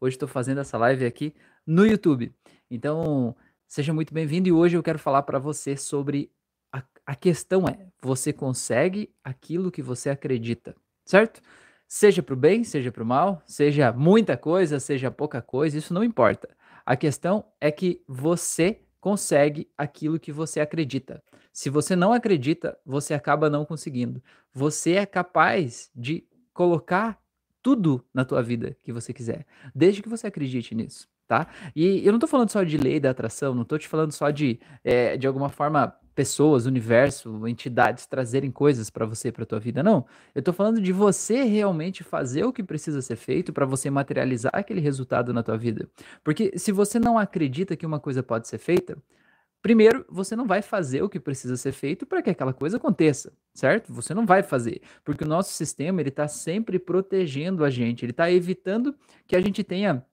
Hoje estou fazendo essa live aqui no YouTube. Então, seja muito bem-vindo e hoje eu quero falar para você sobre a, a questão é: você consegue aquilo que você acredita, certo? Seja para o bem, seja para o mal, seja muita coisa, seja pouca coisa, isso não importa. A questão é que você consegue aquilo que você acredita. Se você não acredita, você acaba não conseguindo. Você é capaz de colocar tudo na tua vida que você quiser, desde que você acredite nisso, tá? E eu não tô falando só de lei da atração, não tô te falando só de, é, de alguma forma, pessoas, universo, entidades trazerem coisas para você, para tua vida, não. Eu tô falando de você realmente fazer o que precisa ser feito para você materializar aquele resultado na tua vida. Porque se você não acredita que uma coisa pode ser feita, Primeiro, você não vai fazer o que precisa ser feito para que aquela coisa aconteça, certo? Você não vai fazer, porque o nosso sistema ele está sempre protegendo a gente, ele está evitando que a gente tenha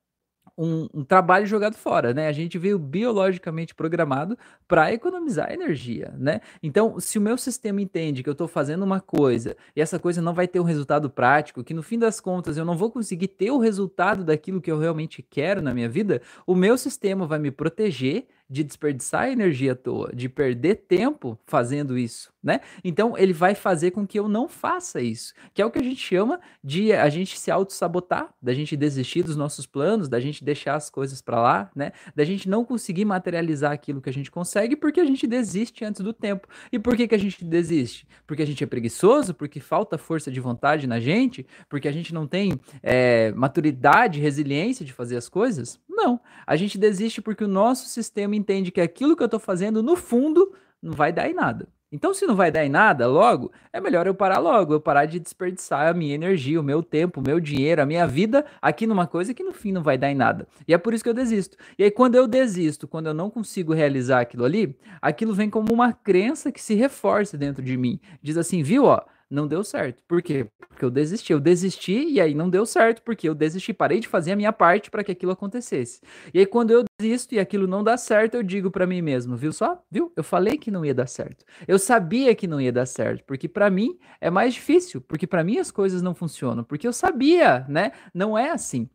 um, um, trabalho jogado fora, né? A gente veio biologicamente programado para economizar energia, né? Então, se o meu sistema entende que eu estou fazendo uma coisa e essa coisa não vai ter um resultado prático, que no fim das contas eu não vou conseguir ter o resultado daquilo que eu realmente quero na minha vida, o meu sistema vai me proteger de desperdiçar energia à toa, de perder tempo fazendo isso, né? Então ele vai fazer com que eu não faça isso, que é o que a gente chama de a gente se auto-sabotar, da gente desistir dos nossos planos, da gente deixar as coisas para lá, né? Da gente não conseguir materializar aquilo que a gente consegue porque a gente desiste antes do tempo. E por que, que a gente desiste? Porque a gente é preguiçoso, porque falta força de vontade na gente, porque a gente não tem é, maturidade, resiliência de fazer as coisas? Não. A gente desiste porque o nosso sistema entende que aquilo que eu estou fazendo, no fundo, não vai dar em nada. Então, se não vai dar em nada logo, é melhor eu parar logo, eu parar de desperdiçar a minha energia, o meu tempo, o meu dinheiro, a minha vida aqui numa coisa que no fim não vai dar em nada. E é por isso que eu desisto. E aí, quando eu desisto, quando eu não consigo realizar aquilo ali, aquilo vem como uma crença que se reforça dentro de mim. Diz assim, viu, ó, não deu certo. Por quê? Porque eu desisti. Eu desisti e aí não deu certo, porque eu desisti, parei de fazer a minha parte para que aquilo acontecesse. E aí, quando eu desisto e aquilo não dá certo, eu digo para mim mesmo, viu só? Viu? Eu falei que não ia dar certo. Eu sabia que não ia dar certo, porque para mim é mais difícil, porque para mim as coisas não funcionam, porque eu sabia, né? Não é assim.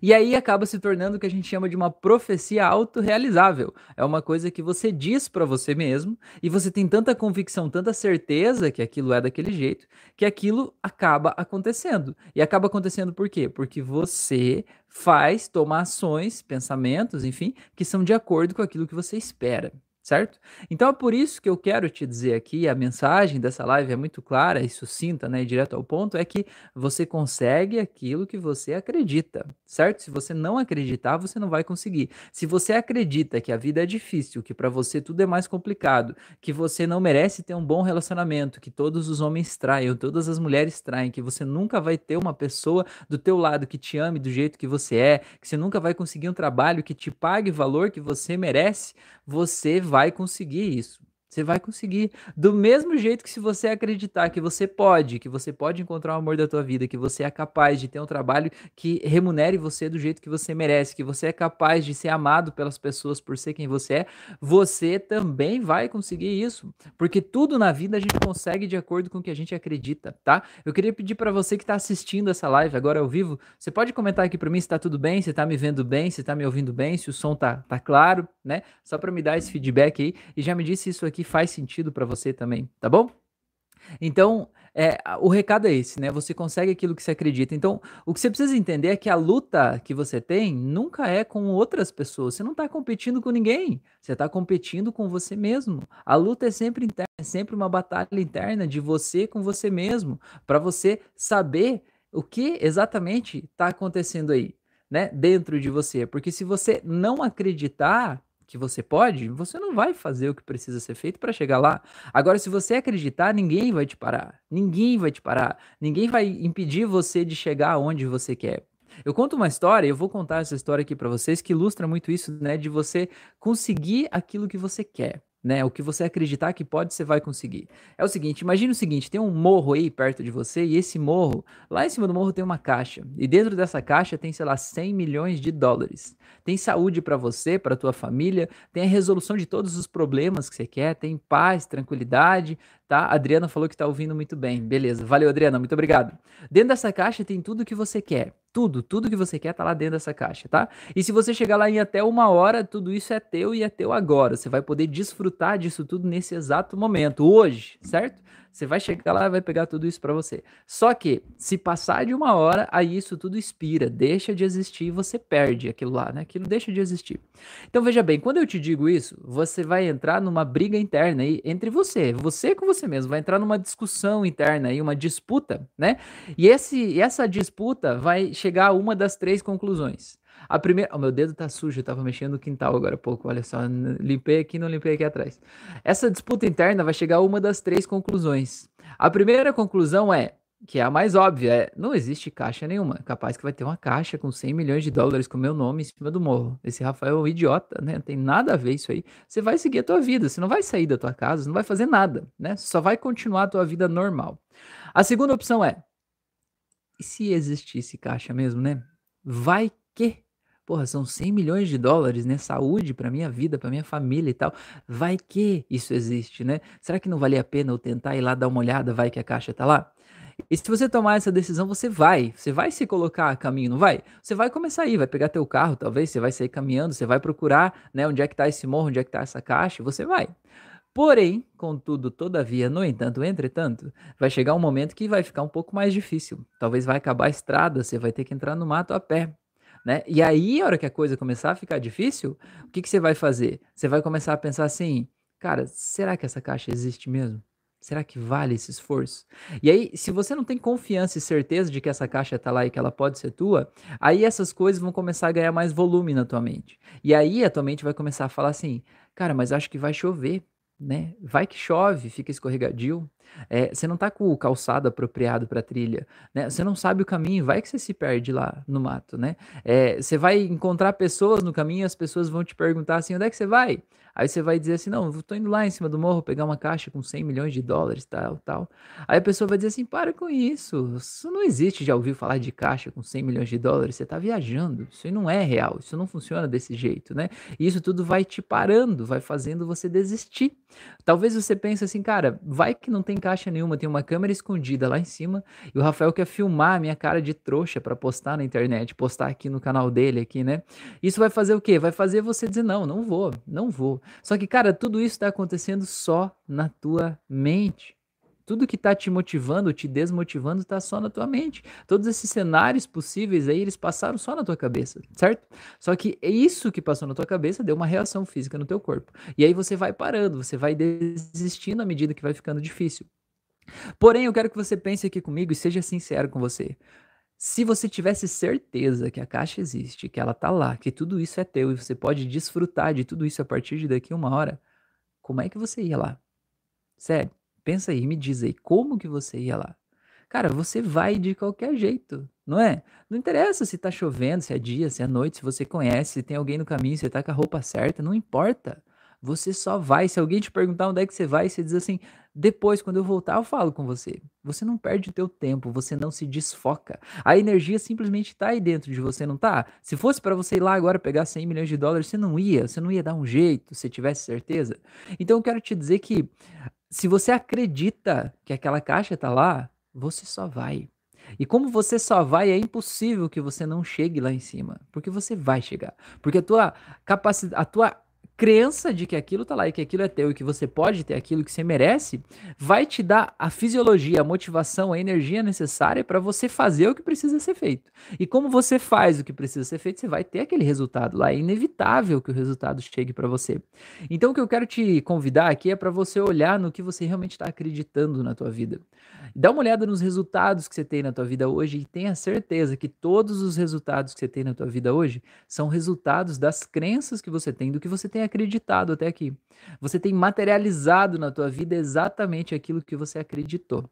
E aí acaba se tornando o que a gente chama de uma profecia autorrealizável. É uma coisa que você diz para você mesmo e você tem tanta convicção, tanta certeza que aquilo é daquele jeito, que aquilo acaba acontecendo. E acaba acontecendo por quê? Porque você faz, toma ações, pensamentos, enfim, que são de acordo com aquilo que você espera certo? Então é por isso que eu quero te dizer aqui, a mensagem dessa live é muito clara e sucinta, né, direto ao ponto, é que você consegue aquilo que você acredita, certo? Se você não acreditar, você não vai conseguir. Se você acredita que a vida é difícil, que para você tudo é mais complicado, que você não merece ter um bom relacionamento, que todos os homens traem, todas as mulheres traem, que você nunca vai ter uma pessoa do teu lado que te ame do jeito que você é, que você nunca vai conseguir um trabalho que te pague o valor que você merece, você vai conseguir isso. Você vai conseguir. Do mesmo jeito que se você acreditar que você pode, que você pode encontrar o amor da tua vida, que você é capaz de ter um trabalho que remunere você do jeito que você merece, que você é capaz de ser amado pelas pessoas por ser quem você é, você também vai conseguir isso. Porque tudo na vida a gente consegue de acordo com o que a gente acredita, tá? Eu queria pedir para você que está assistindo essa live agora ao vivo, você pode comentar aqui para mim se está tudo bem, se está me vendo bem, se está me ouvindo bem, se o som tá, tá claro, né? Só para me dar esse feedback aí. E já me disse isso aqui que faz sentido para você também, tá bom? Então, é, o recado é esse, né? Você consegue aquilo que você acredita. Então, o que você precisa entender é que a luta que você tem nunca é com outras pessoas. Você não está competindo com ninguém. Você está competindo com você mesmo. A luta é sempre interna, é sempre uma batalha interna de você com você mesmo, para você saber o que exatamente está acontecendo aí, né? Dentro de você. Porque se você não acreditar que você pode, você não vai fazer o que precisa ser feito para chegar lá. Agora, se você acreditar, ninguém vai te parar. Ninguém vai te parar. Ninguém vai impedir você de chegar aonde você quer. Eu conto uma história, eu vou contar essa história aqui para vocês que ilustra muito isso, né, de você conseguir aquilo que você quer né? O que você acreditar que pode, você vai conseguir. É o seguinte, imagine o seguinte, tem um morro aí perto de você e esse morro, lá em cima do morro tem uma caixa. E dentro dessa caixa tem, sei lá, 100 milhões de dólares. Tem saúde para você, para tua família, tem a resolução de todos os problemas que você quer, tem paz, tranquilidade, tá? A Adriana falou que tá ouvindo muito bem. Beleza. Valeu, Adriana, muito obrigado. Dentro dessa caixa tem tudo que você quer. Tudo, tudo que você quer tá lá dentro dessa caixa, tá? E se você chegar lá em até uma hora, tudo isso é teu e é teu agora. Você vai poder desfrutar disso tudo nesse exato momento, hoje, certo? Você vai chegar lá e vai pegar tudo isso para você. Só que, se passar de uma hora, aí isso tudo expira, deixa de existir e você perde aquilo lá, né? Aquilo deixa de existir. Então veja bem, quando eu te digo isso, você vai entrar numa briga interna aí entre você, você com você mesmo, vai entrar numa discussão interna aí, uma disputa, né? E esse, essa disputa vai chegar a uma das três conclusões. A primeira. O meu dedo tá sujo, eu tava mexendo no quintal agora há pouco, olha só. Limpei aqui, não limpei aqui atrás. Essa disputa interna vai chegar a uma das três conclusões. A primeira conclusão é, que é a mais óbvia, é não existe caixa nenhuma. Capaz que vai ter uma caixa com 100 milhões de dólares com meu nome em cima do morro. Esse Rafael é um idiota, né? Não tem nada a ver isso aí. Você vai seguir a tua vida, você não vai sair da tua casa, você não vai fazer nada, né? Só vai continuar a tua vida normal. A segunda opção é, e se existisse caixa mesmo, né? Vai que Porra, são 100 milhões de dólares, né? Saúde para minha vida, para minha família e tal. Vai que isso existe, né? Será que não valia a pena eu tentar ir lá dar uma olhada, vai que a caixa tá lá? E se você tomar essa decisão, você vai. Você vai se colocar a caminho, não vai? Você vai começar aí, vai pegar teu carro, talvez, você vai sair caminhando, você vai procurar, né, onde é que tá esse morro, onde é que tá essa caixa, você vai. Porém, contudo, todavia, no entanto, entretanto, vai chegar um momento que vai ficar um pouco mais difícil. Talvez vai acabar a estrada, você vai ter que entrar no mato a pé né? E aí, a hora que a coisa começar a ficar difícil, o que, que você vai fazer? Você vai começar a pensar assim, cara, será que essa caixa existe mesmo? Será que vale esse esforço? E aí, se você não tem confiança e certeza de que essa caixa está lá e que ela pode ser tua, aí essas coisas vão começar a ganhar mais volume na tua mente. E aí a tua mente vai começar a falar assim: cara, mas acho que vai chover né? Vai que chove, fica escorregadio. É, você não tá com o calçado apropriado para trilha, né? Você não sabe o caminho, vai que você se perde lá no mato, né? É, você vai encontrar pessoas no caminho, as pessoas vão te perguntar assim, onde é que você vai? Aí você vai dizer assim, não, eu tô indo lá em cima do morro pegar uma caixa com 100 milhões de dólares, tal, tal. Aí a pessoa vai dizer assim, para com isso, isso não existe, já ouviu falar de caixa com 100 milhões de dólares, você tá viajando, isso não é real, isso não funciona desse jeito, né? E isso tudo vai te parando, vai fazendo você desistir. Talvez você pense assim, cara, vai que não tem caixa nenhuma, tem uma câmera escondida lá em cima e o Rafael quer filmar a minha cara de trouxa para postar na internet, postar aqui no canal dele aqui, né? Isso vai fazer o quê? Vai fazer você dizer não, não vou, não vou. Só que, cara, tudo isso está acontecendo só na tua mente. Tudo que está te motivando, te desmotivando, está só na tua mente. Todos esses cenários possíveis aí, eles passaram só na tua cabeça, certo? Só que é isso que passou na tua cabeça deu uma reação física no teu corpo. E aí você vai parando, você vai desistindo à medida que vai ficando difícil. Porém, eu quero que você pense aqui comigo e seja sincero com você. Se você tivesse certeza que a caixa existe, que ela tá lá, que tudo isso é teu e você pode desfrutar de tudo isso a partir de daqui uma hora, como é que você ia lá? Sério, pensa aí, me diz aí, como que você ia lá? Cara, você vai de qualquer jeito, não é? Não interessa se tá chovendo, se é dia, se é noite, se você conhece, se tem alguém no caminho, se tá com a roupa certa, não importa. Você só vai. Se alguém te perguntar onde é que você vai, você diz assim: depois, quando eu voltar, eu falo com você. Você não perde o teu tempo, você não se desfoca. A energia simplesmente está aí dentro de você, não tá? Se fosse para você ir lá agora pegar 100 milhões de dólares, você não ia, você não ia dar um jeito, se tivesse certeza. Então eu quero te dizer que se você acredita que aquela caixa está lá, você só vai. E como você só vai, é impossível que você não chegue lá em cima, porque você vai chegar. Porque a tua capacidade, a tua crença de que aquilo tá lá e que aquilo é teu e que você pode ter aquilo que você merece, vai te dar a fisiologia, a motivação, a energia necessária para você fazer o que precisa ser feito. E como você faz o que precisa ser feito, você vai ter aquele resultado lá. É inevitável que o resultado chegue para você. Então o que eu quero te convidar aqui é para você olhar no que você realmente está acreditando na tua vida. Dá uma olhada nos resultados que você tem na tua vida hoje e tenha certeza que todos os resultados que você tem na tua vida hoje são resultados das crenças que você tem, do que você acreditado até aqui. Você tem materializado na tua vida exatamente aquilo que você acreditou.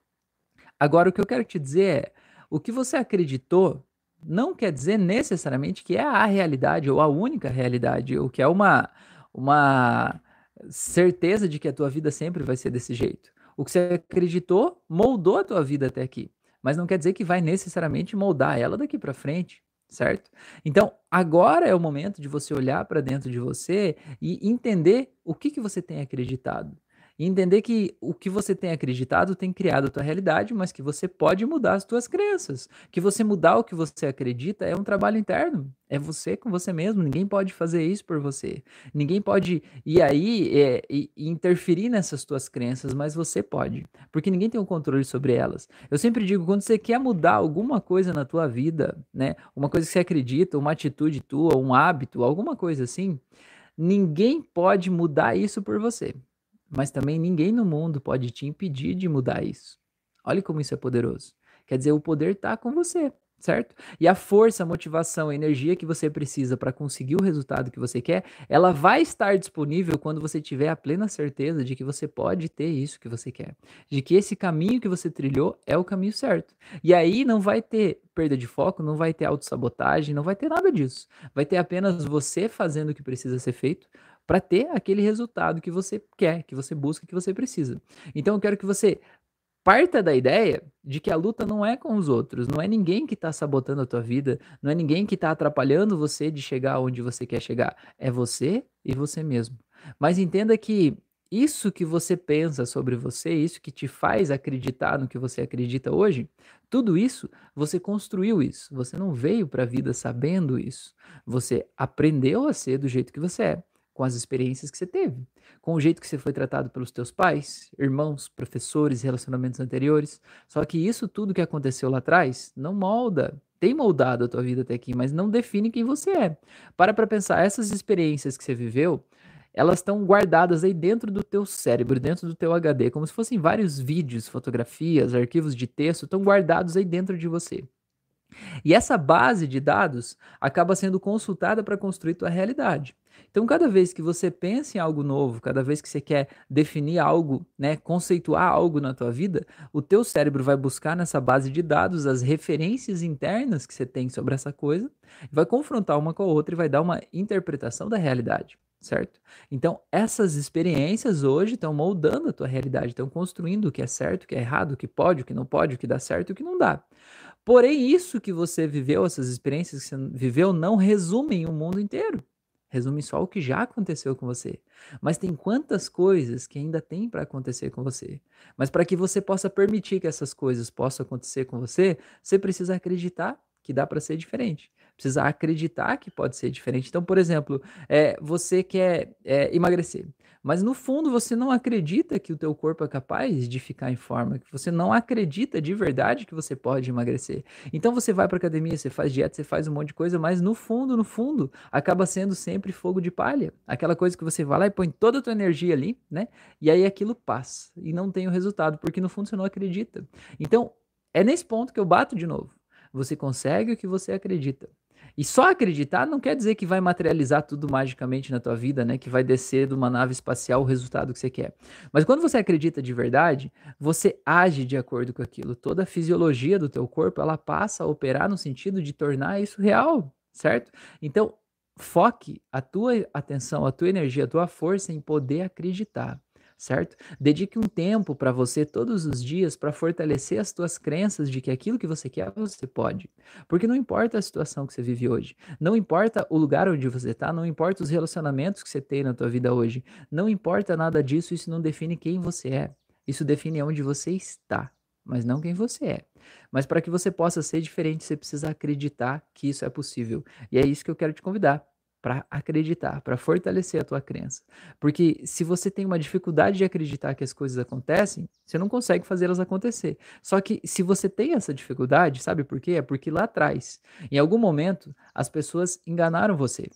Agora, o que eu quero te dizer é: o que você acreditou não quer dizer necessariamente que é a realidade ou a única realidade, ou que é uma, uma certeza de que a tua vida sempre vai ser desse jeito. O que você acreditou moldou a tua vida até aqui, mas não quer dizer que vai necessariamente moldar ela daqui para frente, certo? Então, agora é o momento de você olhar para dentro de você e entender o que, que você tem acreditado. E entender que o que você tem acreditado tem criado a tua realidade, mas que você pode mudar as tuas crenças. Que você mudar o que você acredita é um trabalho interno. É você com você mesmo. Ninguém pode fazer isso por você. Ninguém pode ir aí é, e, interferir nessas tuas crenças, mas você pode. Porque ninguém tem o um controle sobre elas. Eu sempre digo, quando você quer mudar alguma coisa na tua vida, né? Uma coisa que você acredita, uma atitude tua, um hábito, alguma coisa assim, ninguém pode mudar isso por você. Mas também ninguém no mundo pode te impedir de mudar isso. Olha como isso é poderoso. Quer dizer, o poder está com você certo? E a força, a motivação, a energia que você precisa para conseguir o resultado que você quer, ela vai estar disponível quando você tiver a plena certeza de que você pode ter isso que você quer, de que esse caminho que você trilhou é o caminho certo. E aí não vai ter perda de foco, não vai ter autossabotagem, não vai ter nada disso. Vai ter apenas você fazendo o que precisa ser feito para ter aquele resultado que você quer, que você busca, que você precisa. Então eu quero que você parta da ideia de que a luta não é com os outros, não é ninguém que está sabotando a tua vida, não é ninguém que está atrapalhando você de chegar onde você quer chegar, é você e você mesmo. Mas entenda que isso que você pensa sobre você, isso que te faz acreditar no que você acredita hoje, tudo isso, você construiu isso. Você não veio para a vida sabendo isso. Você aprendeu a ser do jeito que você é com as experiências que você teve, com o jeito que você foi tratado pelos teus pais, irmãos, professores, relacionamentos anteriores. Só que isso tudo que aconteceu lá atrás não molda, tem moldado a tua vida até aqui, mas não define quem você é. Para para pensar, essas experiências que você viveu, elas estão guardadas aí dentro do teu cérebro, dentro do teu HD, como se fossem vários vídeos, fotografias, arquivos de texto, estão guardados aí dentro de você. E essa base de dados acaba sendo consultada para construir tua realidade. Então, cada vez que você pensa em algo novo, cada vez que você quer definir algo, né, conceituar algo na tua vida, o teu cérebro vai buscar nessa base de dados as referências internas que você tem sobre essa coisa, vai confrontar uma com a outra e vai dar uma interpretação da realidade, certo? Então, essas experiências hoje estão moldando a tua realidade, estão construindo o que é certo, o que é errado, o que pode, o que não pode, o que dá certo e o que não dá. Porém, isso que você viveu, essas experiências que você viveu, não resumem o mundo inteiro resume só o que já aconteceu com você. Mas tem quantas coisas que ainda tem para acontecer com você. Mas para que você possa permitir que essas coisas possam acontecer com você, você precisa acreditar que dá para ser diferente. Precisa acreditar que pode ser diferente. Então, por exemplo, é, você quer é, emagrecer, mas no fundo você não acredita que o teu corpo é capaz de ficar em forma, que você não acredita de verdade que você pode emagrecer. Então você vai para academia, você faz dieta, você faz um monte de coisa, mas no fundo, no fundo, acaba sendo sempre fogo de palha. Aquela coisa que você vai lá e põe toda a tua energia ali, né? E aí aquilo passa e não tem o resultado, porque no fundo você não acredita. Então, é nesse ponto que eu bato de novo. Você consegue o que você acredita. E só acreditar não quer dizer que vai materializar tudo magicamente na tua vida, né? Que vai descer de uma nave espacial o resultado que você quer. Mas quando você acredita de verdade, você age de acordo com aquilo. Toda a fisiologia do teu corpo, ela passa a operar no sentido de tornar isso real, certo? Então, foque a tua atenção, a tua energia, a tua força em poder acreditar certo? Dedique um tempo para você todos os dias para fortalecer as tuas crenças de que aquilo que você quer você pode. Porque não importa a situação que você vive hoje, não importa o lugar onde você está, não importa os relacionamentos que você tem na tua vida hoje, não importa nada disso, isso não define quem você é. Isso define onde você está, mas não quem você é. Mas para que você possa ser diferente, você precisa acreditar que isso é possível. E é isso que eu quero te convidar para acreditar, para fortalecer a tua crença. Porque se você tem uma dificuldade de acreditar que as coisas acontecem, você não consegue fazê-las acontecer. Só que se você tem essa dificuldade, sabe por quê? É porque lá atrás, em algum momento, as pessoas enganaram você.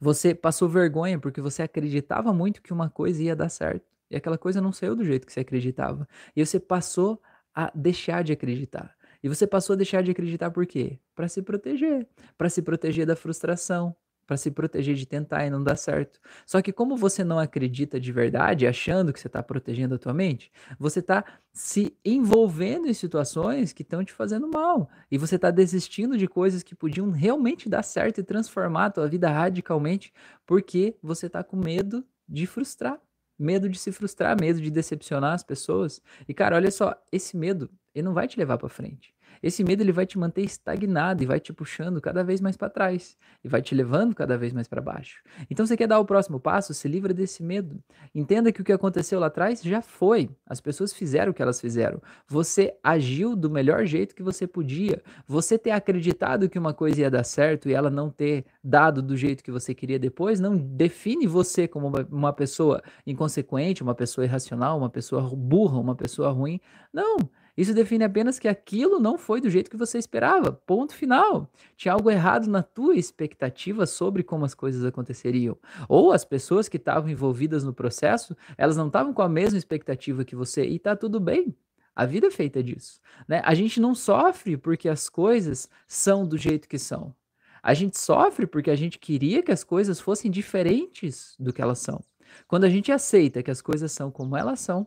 Você passou vergonha porque você acreditava muito que uma coisa ia dar certo. E aquela coisa não saiu do jeito que você acreditava. E você passou a deixar de acreditar. E você passou a deixar de acreditar por quê? Para se proteger, para se proteger da frustração, para se proteger de tentar e não dar certo. Só que como você não acredita de verdade, achando que você está protegendo a tua mente, você está se envolvendo em situações que estão te fazendo mal. E você está desistindo de coisas que podiam realmente dar certo e transformar a tua vida radicalmente, porque você está com medo de frustrar. Medo de se frustrar, medo de decepcionar as pessoas. E cara, olha só, esse medo, ele não vai te levar para frente. Esse medo ele vai te manter estagnado e vai te puxando cada vez mais para trás e vai te levando cada vez mais para baixo. Então você quer dar o próximo passo? Se livra desse medo. Entenda que o que aconteceu lá atrás já foi. As pessoas fizeram o que elas fizeram. Você agiu do melhor jeito que você podia. Você ter acreditado que uma coisa ia dar certo e ela não ter dado do jeito que você queria depois não define você como uma, uma pessoa inconsequente, uma pessoa irracional, uma pessoa burra, uma pessoa ruim. Não. Isso define apenas que aquilo não foi do jeito que você esperava. Ponto final. Tinha algo errado na tua expectativa sobre como as coisas aconteceriam. Ou as pessoas que estavam envolvidas no processo, elas não estavam com a mesma expectativa que você e tá tudo bem. A vida é feita disso. Né? A gente não sofre porque as coisas são do jeito que são. A gente sofre porque a gente queria que as coisas fossem diferentes do que elas são. Quando a gente aceita que as coisas são como elas são,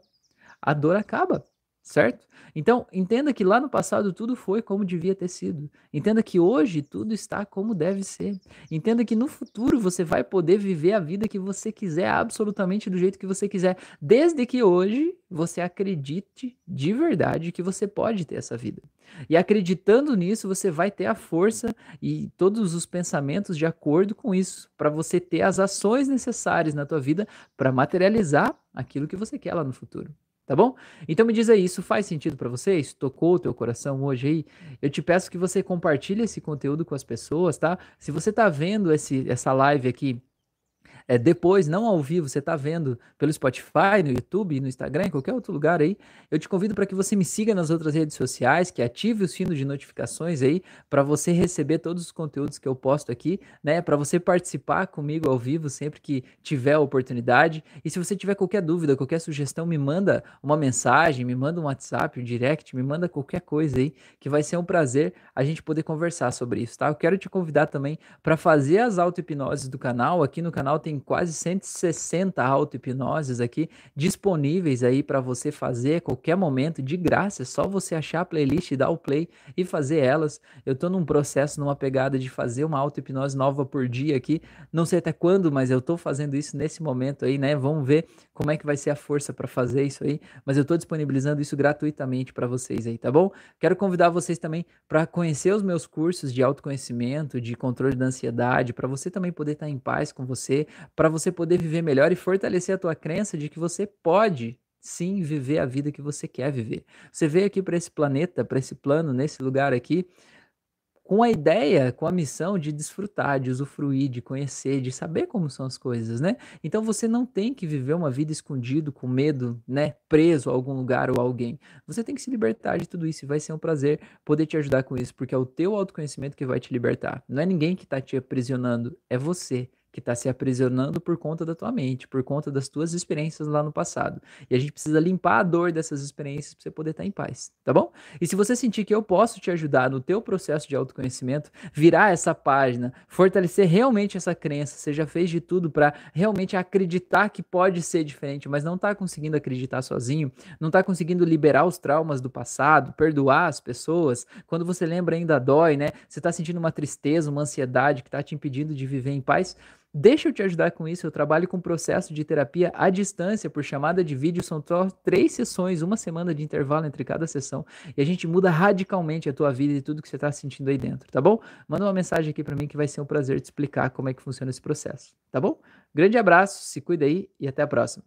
a dor acaba certo? Então, entenda que lá no passado tudo foi como devia ter sido. Entenda que hoje tudo está como deve ser. Entenda que no futuro você vai poder viver a vida que você quiser, absolutamente do jeito que você quiser, desde que hoje você acredite de verdade que você pode ter essa vida. E acreditando nisso, você vai ter a força e todos os pensamentos de acordo com isso, para você ter as ações necessárias na tua vida para materializar aquilo que você quer lá no futuro tá bom? Então me diz aí, isso faz sentido para vocês? Tocou o teu coração hoje aí? Eu te peço que você compartilhe esse conteúdo com as pessoas, tá? Se você tá vendo esse, essa live aqui é, depois, não ao vivo, você está vendo pelo Spotify, no YouTube, no Instagram, em qualquer outro lugar aí, eu te convido para que você me siga nas outras redes sociais, que ative o sino de notificações aí, para você receber todos os conteúdos que eu posto aqui, né? Para você participar comigo ao vivo sempre que tiver a oportunidade. E se você tiver qualquer dúvida, qualquer sugestão, me manda uma mensagem, me manda um WhatsApp, um direct, me manda qualquer coisa aí, que vai ser um prazer a gente poder conversar sobre isso, tá? Eu quero te convidar também para fazer as auto-hipnoses do canal. Aqui no canal tem quase 160 auto-hipnoses aqui disponíveis aí para você fazer a qualquer momento, de graça. É só você achar a playlist, dar o play e fazer elas. Eu estou num processo, numa pegada de fazer uma auto-hipnose nova por dia aqui. Não sei até quando, mas eu estou fazendo isso nesse momento aí, né? Vamos ver como é que vai ser a força para fazer isso aí. Mas eu estou disponibilizando isso gratuitamente para vocês aí, tá bom? Quero convidar vocês também para conhecer os meus cursos de autoconhecimento, de controle da ansiedade, para você também poder estar em paz com você, para você poder viver melhor e fortalecer a tua crença de que você pode sim viver a vida que você quer viver. Você veio aqui para esse planeta, para esse plano, nesse lugar aqui, com a ideia, com a missão de desfrutar, de usufruir, de conhecer, de saber como são as coisas, né? Então você não tem que viver uma vida escondido, com medo, né? Preso a algum lugar ou alguém. Você tem que se libertar de tudo isso e vai ser um prazer poder te ajudar com isso, porque é o teu autoconhecimento que vai te libertar. Não é ninguém que está te aprisionando, é você que está se aprisionando por conta da tua mente, por conta das tuas experiências lá no passado. E a gente precisa limpar a dor dessas experiências para você poder estar tá em paz, tá bom? E se você sentir que eu posso te ajudar no teu processo de autoconhecimento, virar essa página, fortalecer realmente essa crença, você já fez de tudo para realmente acreditar que pode ser diferente, mas não está conseguindo acreditar sozinho, não está conseguindo liberar os traumas do passado, perdoar as pessoas, quando você lembra ainda dói, né? Você está sentindo uma tristeza, uma ansiedade que está te impedindo de viver em paz, Deixa eu te ajudar com isso. Eu trabalho com processo de terapia à distância por chamada de vídeo. São só três sessões, uma semana de intervalo entre cada sessão. E a gente muda radicalmente a tua vida e tudo que você está sentindo aí dentro, tá bom? Manda uma mensagem aqui para mim que vai ser um prazer te explicar como é que funciona esse processo, tá bom? Grande abraço, se cuida aí e até a próxima.